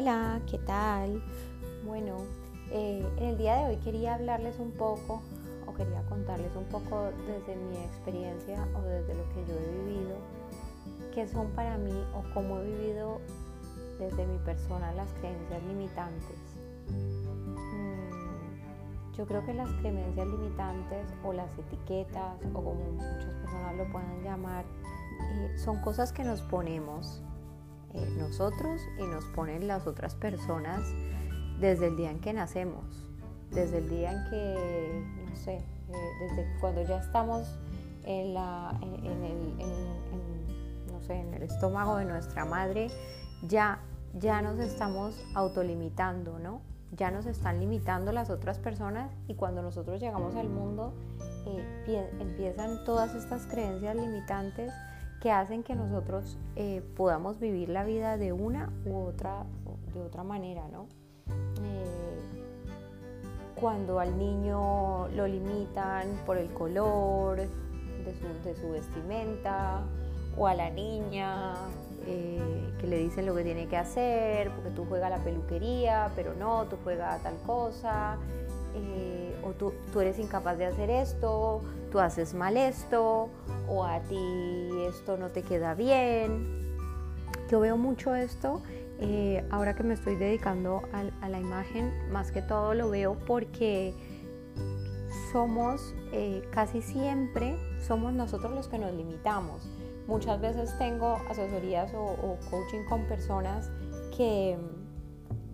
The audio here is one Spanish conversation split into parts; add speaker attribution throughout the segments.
Speaker 1: Hola, ¿qué tal? Bueno, eh, en el día de hoy quería hablarles un poco o quería contarles un poco desde mi experiencia o desde lo que yo he vivido, qué son para mí o cómo he vivido desde mi persona las creencias limitantes. Mm, yo creo que las creencias limitantes o las etiquetas o como muchas personas lo puedan llamar, eh, son cosas que nos ponemos eh, nosotros y nos ponen las otras personas desde el día en que nacemos, desde el día en que, no sé, eh, desde cuando ya estamos en, la, en, el, no sé, en el estómago de nuestra madre, ya, ya nos estamos autolimitando, ¿no? Ya nos están limitando las otras personas y cuando nosotros llegamos al mundo eh, empiezan todas estas creencias limitantes que hacen que nosotros eh, podamos vivir la vida de una u otra, de otra manera, ¿no? Eh, cuando al niño lo limitan por el color de su, vestimenta, o a la niña eh, que le dicen lo que tiene que hacer, porque tú juegas la peluquería, pero no, tú juegas tal cosa, o tú, tú eres incapaz de hacer esto, tú haces mal esto, o a ti esto no te queda bien. Yo veo mucho esto eh, ahora que me estoy dedicando a, la imagen, más que todo lo veo porque somos eh, casi siempre, somos nosotros los que nos limitamos. Muchas veces tengo asesorías o, o coaching con personas que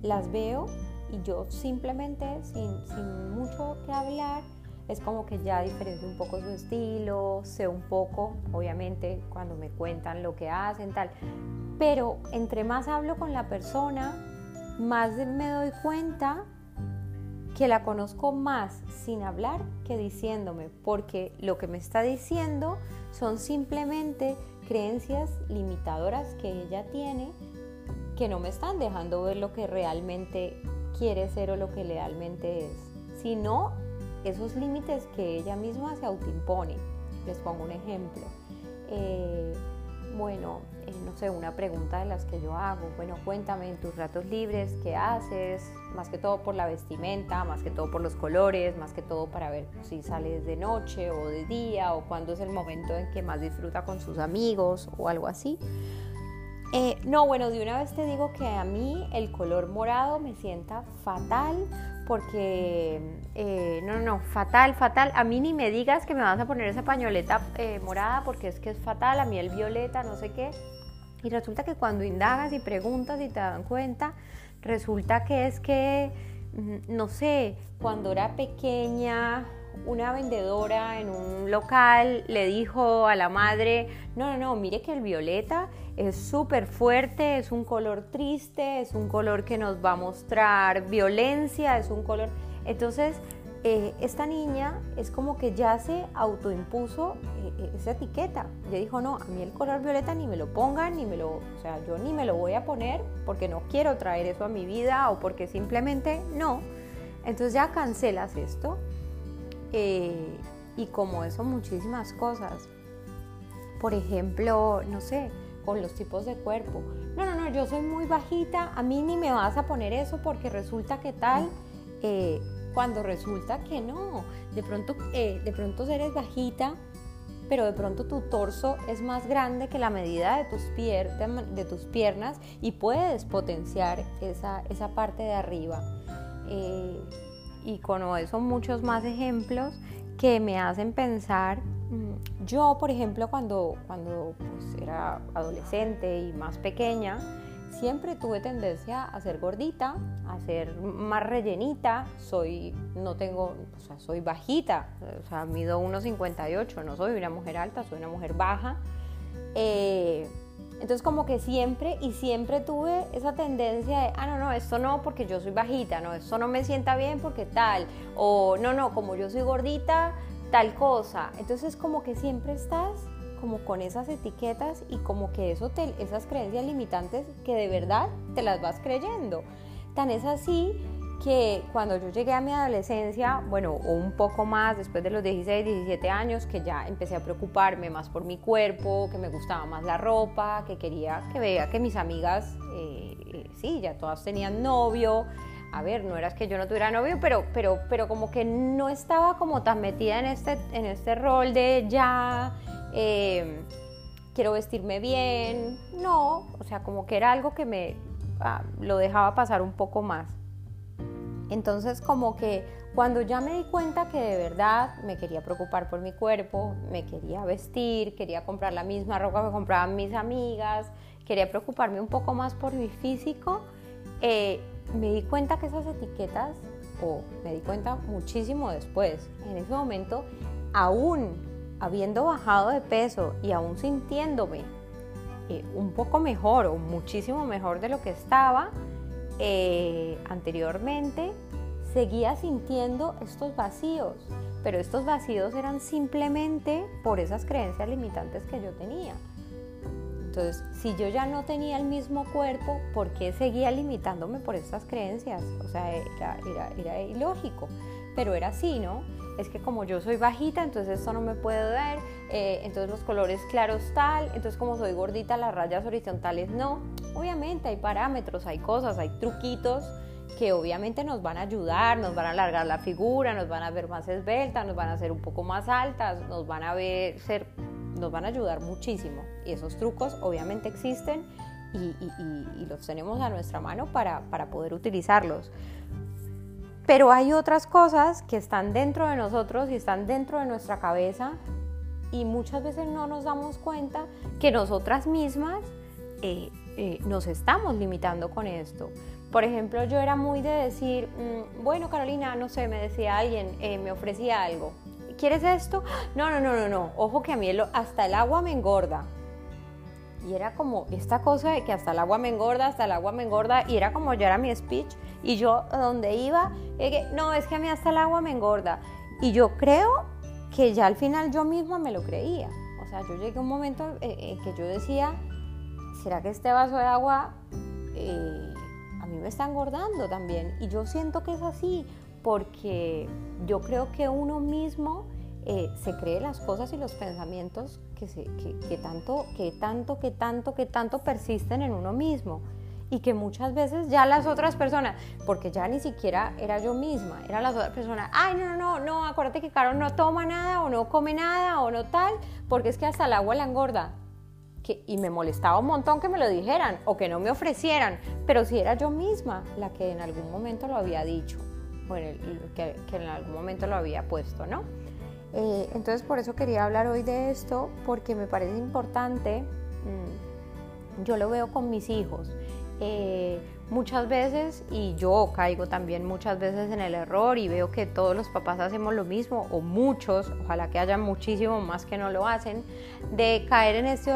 Speaker 1: las veo y yo simplemente sin, sin mucho que hablar es como que ya diferencio un poco su estilo, sé un poco, obviamente, cuando me cuentan lo que hacen, tal. Pero entre más hablo con la persona, más me doy cuenta que la conozco más sin hablar que diciéndome, porque lo que me está diciendo son simplemente creencias limitadoras que ella tiene que no me están dejando ver lo que realmente quiere ser o lo que realmente es, sino esos límites que ella misma se autoimpone. Les pongo un ejemplo. Eh, bueno, eh, no sé, una pregunta de las que yo hago. Bueno, cuéntame en tus ratos libres qué haces, más que todo por la vestimenta, más que todo por los colores, más que todo para ver si sales de noche o de día o cuándo es el momento en que más disfruta con sus amigos o algo así. Eh, no, bueno, de una vez te digo que a mí el color morado me sienta fatal porque, eh, no, no, fatal, fatal. A mí ni me digas que me vas a poner esa pañoleta eh, morada porque es que es fatal, a mí el violeta, no sé qué. Y resulta que cuando indagas y preguntas y te dan cuenta, resulta que es que, mm, no sé, cuando era pequeña una vendedora en un local le dijo a la madre, no, no, no, mire que el violeta es súper fuerte, es un color triste, es un color que nos va a mostrar violencia, es un color... Entonces, eh, esta niña es como que ya se autoimpuso eh, esa etiqueta. Ya dijo, no, a mí el color violeta ni me lo pongan, ni me lo, o sea, yo ni me lo voy a poner porque no quiero traer eso a mi vida o porque simplemente no. Entonces ya cancelas esto eh, y como eso muchísimas cosas. Por ejemplo, no sé, con los tipos de cuerpo. No, no, no, yo soy muy bajita, a mí ni me vas a poner eso porque resulta que tal, eh, cuando resulta que no. De pronto, eh, de pronto eres bajita, pero de pronto tu torso es más grande que la medida de tus, de, tus piernas y puedes potenciar esa, esa parte de arriba y con eso muchos más ejemplos que me hacen pensar, mm, yo por ejemplo cuando, cuando pues, era adolescente y más pequeña, siempre tuve tendencia a ser gordita, a ser más rellenita, soy, no tengo, o sea, soy bajita, o sea, mido 1,58, no soy una mujer alta, soy una mujer baja. Eh, entonces como que siempre y siempre tuve esa tendencia de, ah, no, no, esto no porque yo soy bajita, no, esto no me sienta bien porque tal, o no, no, como yo soy gordita, tal cosa. Entonces como que siempre estás como con esas etiquetas y como que eso te, esas creencias limitantes que de verdad te las vas creyendo. Tan es así que cuando yo llegué a mi adolescencia, bueno, un poco más después de los 16, 17 años, que ya empecé a preocuparme más por mi cuerpo, que me gustaba más la ropa, que quería que vea que mis amigas, eh, eh, sí, ya todas tenían novio. A ver, no era que yo no tuviera novio, pero, pero, pero como que no estaba como tan metida en este, en este rol de ya, eh, quiero vestirme bien. No, o sea, como que era algo que me ah, lo dejaba pasar un poco más. Entonces como que cuando ya me di cuenta que de verdad me quería preocupar por mi cuerpo, me quería vestir, quería comprar la misma ropa que compraban mis amigas, quería preocuparme un poco más por mi físico, eh, me di cuenta que esas etiquetas, o me di cuenta muchísimo después, en ese momento, aún habiendo bajado de peso y aún sintiéndome eh, un poco mejor o muchísimo mejor de lo que estaba, eh, anteriormente, seguía sintiendo estos vacíos, pero estos vacíos eran simplemente por esas creencias limitantes que yo tenía. Entonces, si yo ya no tenía el mismo cuerpo, ¿por qué seguía limitándome por estas creencias? O sea, era, ilógico, pero era así, ¿no? es que como yo soy bajita, entonces esto no me puede ver, eh, entonces los colores claros tal, entonces como soy gordita, las rayas horizontales no. Obviamente hay parámetros, hay cosas, hay truquitos que obviamente nos van a ayudar, nos van a alargar la figura, nos van a ver más esbeltas, nos van a hacer un poco más altas, nos van a ver ser, nos van a ayudar muchísimo. Y esos trucos obviamente existen y, los tenemos a nuestra mano para, para poder utilizarlos. Pero hay otras cosas que están dentro de nosotros y están dentro de nuestra cabeza y muchas veces no nos damos cuenta que nosotras mismas eh, eh, nos estamos limitando con esto. Por ejemplo, yo era muy de decir, mm, bueno Carolina, no sé, me decía alguien, eh, me ofrecía algo. ¿Quieres esto? No, no, no, no, no. Ojo que a mí hasta el agua me engorda. Y era como esta cosa de que hasta el agua me engorda, hasta el agua me engorda. Y era como yo era mi speech. Y yo donde iba, no, es que a mí hasta el agua me engorda. Y yo creo que ya al final yo misma me lo creía. O sea, yo llegué a un momento en que yo decía, ¿será que este vaso de agua eh, a mí me está engordando también? Y yo siento que es así, porque yo creo que uno mismo eh, se cree las cosas y los pensamientos que, que, tanto, que tanto, que tanto, que tanto persisten en uno mismo y que muchas veces ya las otras personas, porque ya ni siquiera era yo misma, eran las otras personas, ay, no, no, no, no, acuérdate que Caro no toma nada o no come nada o no tal, porque es que hasta el agua la engorda. Y me molestaba un montón que me lo dijeran o que no me ofrecieran, pero si era yo misma la que en algún momento lo había dicho, bueno, que, que en algún momento lo había puesto, ¿no? Eh, entonces por eso quería hablar hoy de esto, porque me parece importante, mm, yo lo veo con mis hijos. Eh, muchas veces, y yo caigo también muchas veces en el error y veo que todos los papás hacemos lo mismo, o muchos, ojalá que haya muchísimo más que no lo hacen, de caer en este,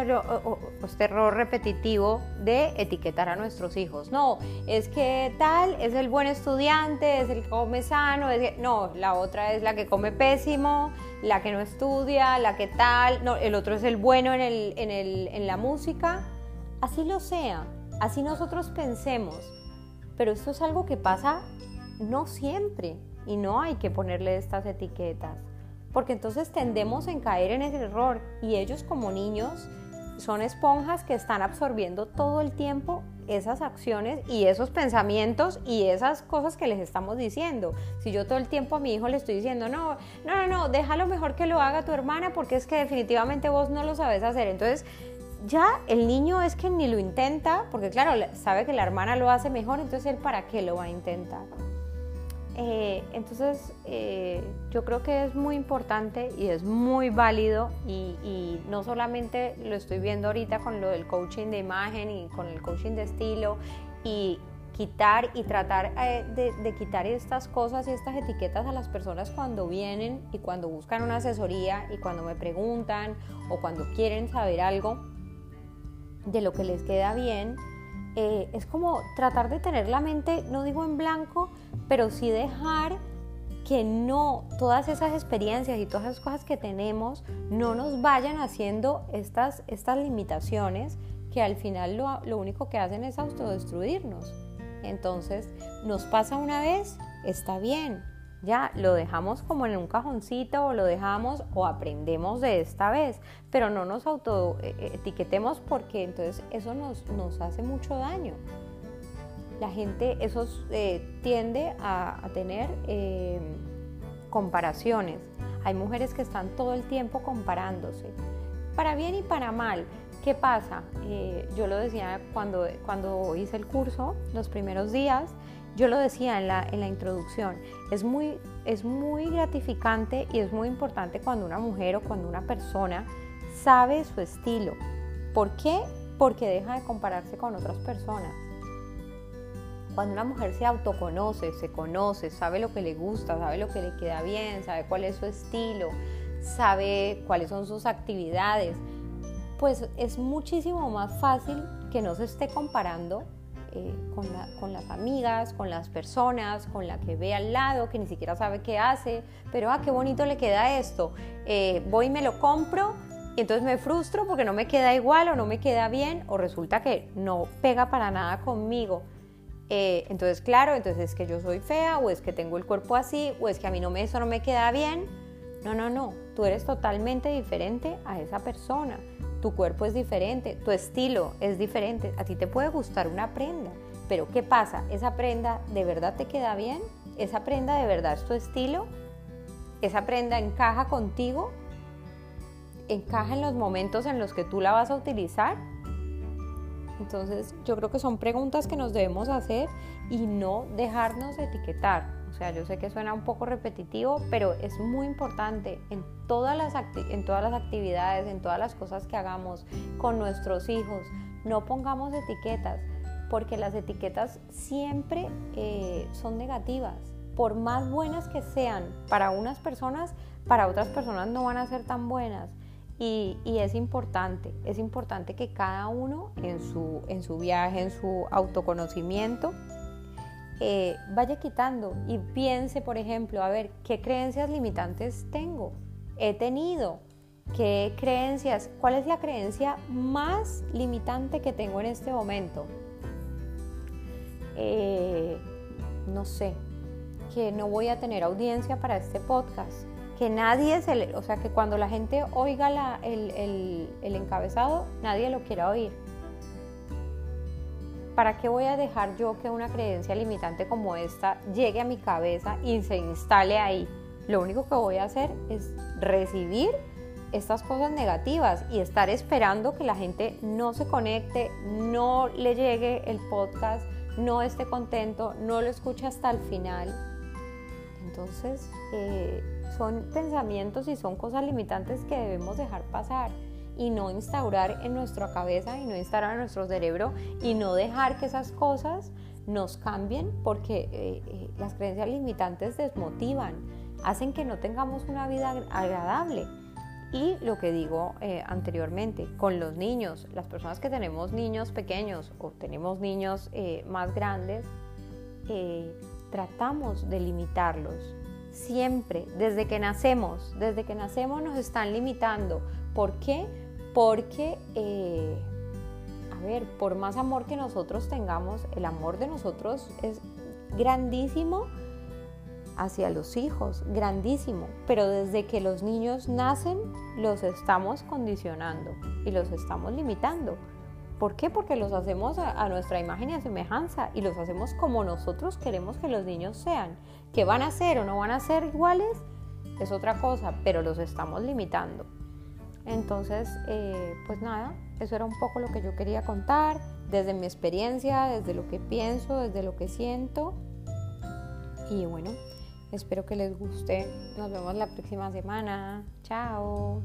Speaker 1: este error repetitivo de etiquetar a nuestros hijos. No, es que tal es el buen estudiante, es el que come sano, es no, la otra es la que come pésimo, la que no estudia, la que tal, no, el otro es el bueno en, el, en, el, en la música. Así lo sea así nosotros pensemos, pero esto es algo que pasa no siempre y no hay que ponerle estas etiquetas, porque entonces tendemos a caer en ese error y ellos como niños son esponjas que están absorbiendo todo el tiempo esas acciones y esos pensamientos y esas cosas que les estamos diciendo. Si yo todo el tiempo a mi hijo le estoy diciendo, no, no, no, no, déjalo mejor que lo haga tu hermana porque es que definitivamente vos no lo sabes hacer. Entonces, ya el niño es que ni lo intenta, porque claro, sabe que la hermana lo hace mejor, entonces él para qué lo va a intentar. Eh, entonces eh, yo creo que es muy importante y es muy válido y, no solamente lo estoy viendo ahorita con lo del coaching de imagen y con el coaching de estilo y quitar y tratar eh, de, de, quitar estas cosas y estas etiquetas a las personas cuando vienen y cuando buscan una asesoría y cuando me preguntan o cuando quieren saber algo de lo que les queda bien, eh, es como tratar de tener la mente, no digo en blanco, pero sí dejar que no todas esas experiencias y todas esas cosas que tenemos no nos vayan haciendo estas, estas limitaciones que al final lo, lo único que hacen es autodestruirnos. Entonces, nos pasa una vez, está bien, ya lo dejamos como en un cajoncito o lo dejamos o aprendemos de esta vez, pero no nos auto eh, eh, porque entonces eso nos, hace mucho daño. La gente, eso eh, tiende a, tener comparaciones. Hay mujeres que están todo el tiempo comparándose, para bien y para mal. ¿Qué pasa? yo lo decía cuando, cuando hice el curso, los primeros días, yo lo decía en la, en la introducción, es muy, es muy gratificante y es muy importante cuando una mujer o cuando una persona sabe su estilo. ¿Por qué? Porque deja de compararse con otras personas. Cuando una mujer se autoconoce, se conoce, sabe lo que le gusta, sabe lo que le queda bien, sabe cuál es su estilo, sabe cuáles son sus actividades, pues es muchísimo más fácil que no se esté comparando eh, con, las amigas, con las personas, con la que ve al lado, que ni siquiera sabe qué hace, pero ah, qué bonito le queda esto, eh, voy y me lo compro y entonces me frustro porque no me queda igual o no me queda bien o resulta que no pega para nada conmigo. Eh, entonces, claro, entonces es que yo soy fea o es que tengo el cuerpo así o es que a mí no me, eso no me queda bien. No, no, no, tú eres totalmente diferente a esa persona tu cuerpo es diferente, tu estilo es diferente, a ti te puede gustar una prenda, pero ¿qué pasa? ¿Esa prenda de verdad te queda bien? ¿Esa prenda de verdad es tu estilo? ¿Esa prenda encaja contigo? ¿Encaja en los momentos en los que tú la vas a utilizar? Entonces yo creo que son preguntas que nos debemos hacer y no dejarnos etiquetar. Sea, yo sé que suena un poco repetitivo, pero es muy importante en todas las, en todas las actividades, en todas las cosas que hagamos con nuestros hijos. No pongamos etiquetas, porque las etiquetas siempre eh, son negativas. Por más buenas que sean para unas personas, para otras personas no van a ser tan buenas. Y, es importante, es importante que cada uno en su, en su viaje, en su autoconocimiento, eh, vaya quitando y piense, por ejemplo, a ver, ¿qué creencias limitantes tengo? He tenido. ¿Qué creencias? ¿Cuál es la creencia más limitante que tengo en este momento? Eh, no sé, que no voy a tener audiencia para este podcast. Que nadie se le, o sea, que cuando la gente oiga el, el encabezado, nadie lo quiera oír ¿para qué voy a dejar yo que una creencia limitante como esta llegue a mi cabeza y se instale ahí? Lo único que voy a hacer es recibir estas cosas negativas y estar esperando que la gente no se conecte, no le llegue el podcast, no esté contento, no lo escuche hasta el final. Entonces, eh, son pensamientos y son cosas limitantes que debemos dejar pasar y no instaurar en nuestra cabeza y no instaurar en nuestro cerebro y no dejar que esas cosas nos cambien porque eh, eh, las creencias limitantes desmotivan, hacen que no tengamos una vida agradable. Y lo que digo eh, anteriormente, con los niños, las personas que tenemos niños pequeños o tenemos niños más grandes, tratamos de limitarlos. Siempre, desde que nacemos, desde que nacemos nos están limitando. ¿Por qué? Porque, eh, a ver, por más amor que nosotros tengamos, el amor de nosotros es grandísimo hacia los hijos, grandísimo, pero desde que los niños nacen los estamos condicionando y los estamos limitando. ¿Por qué? Porque los hacemos a, nuestra imagen y a semejanza y los hacemos como nosotros queremos que los niños sean. Que van a ser o no van a ser iguales es otra cosa, pero los estamos limitando. Entonces, eh, pues nada, eso era un poco lo que yo quería contar, desde mi experiencia, desde lo que pienso, desde lo que siento. Y bueno, espero que les guste. Nos vemos la próxima semana. Chao.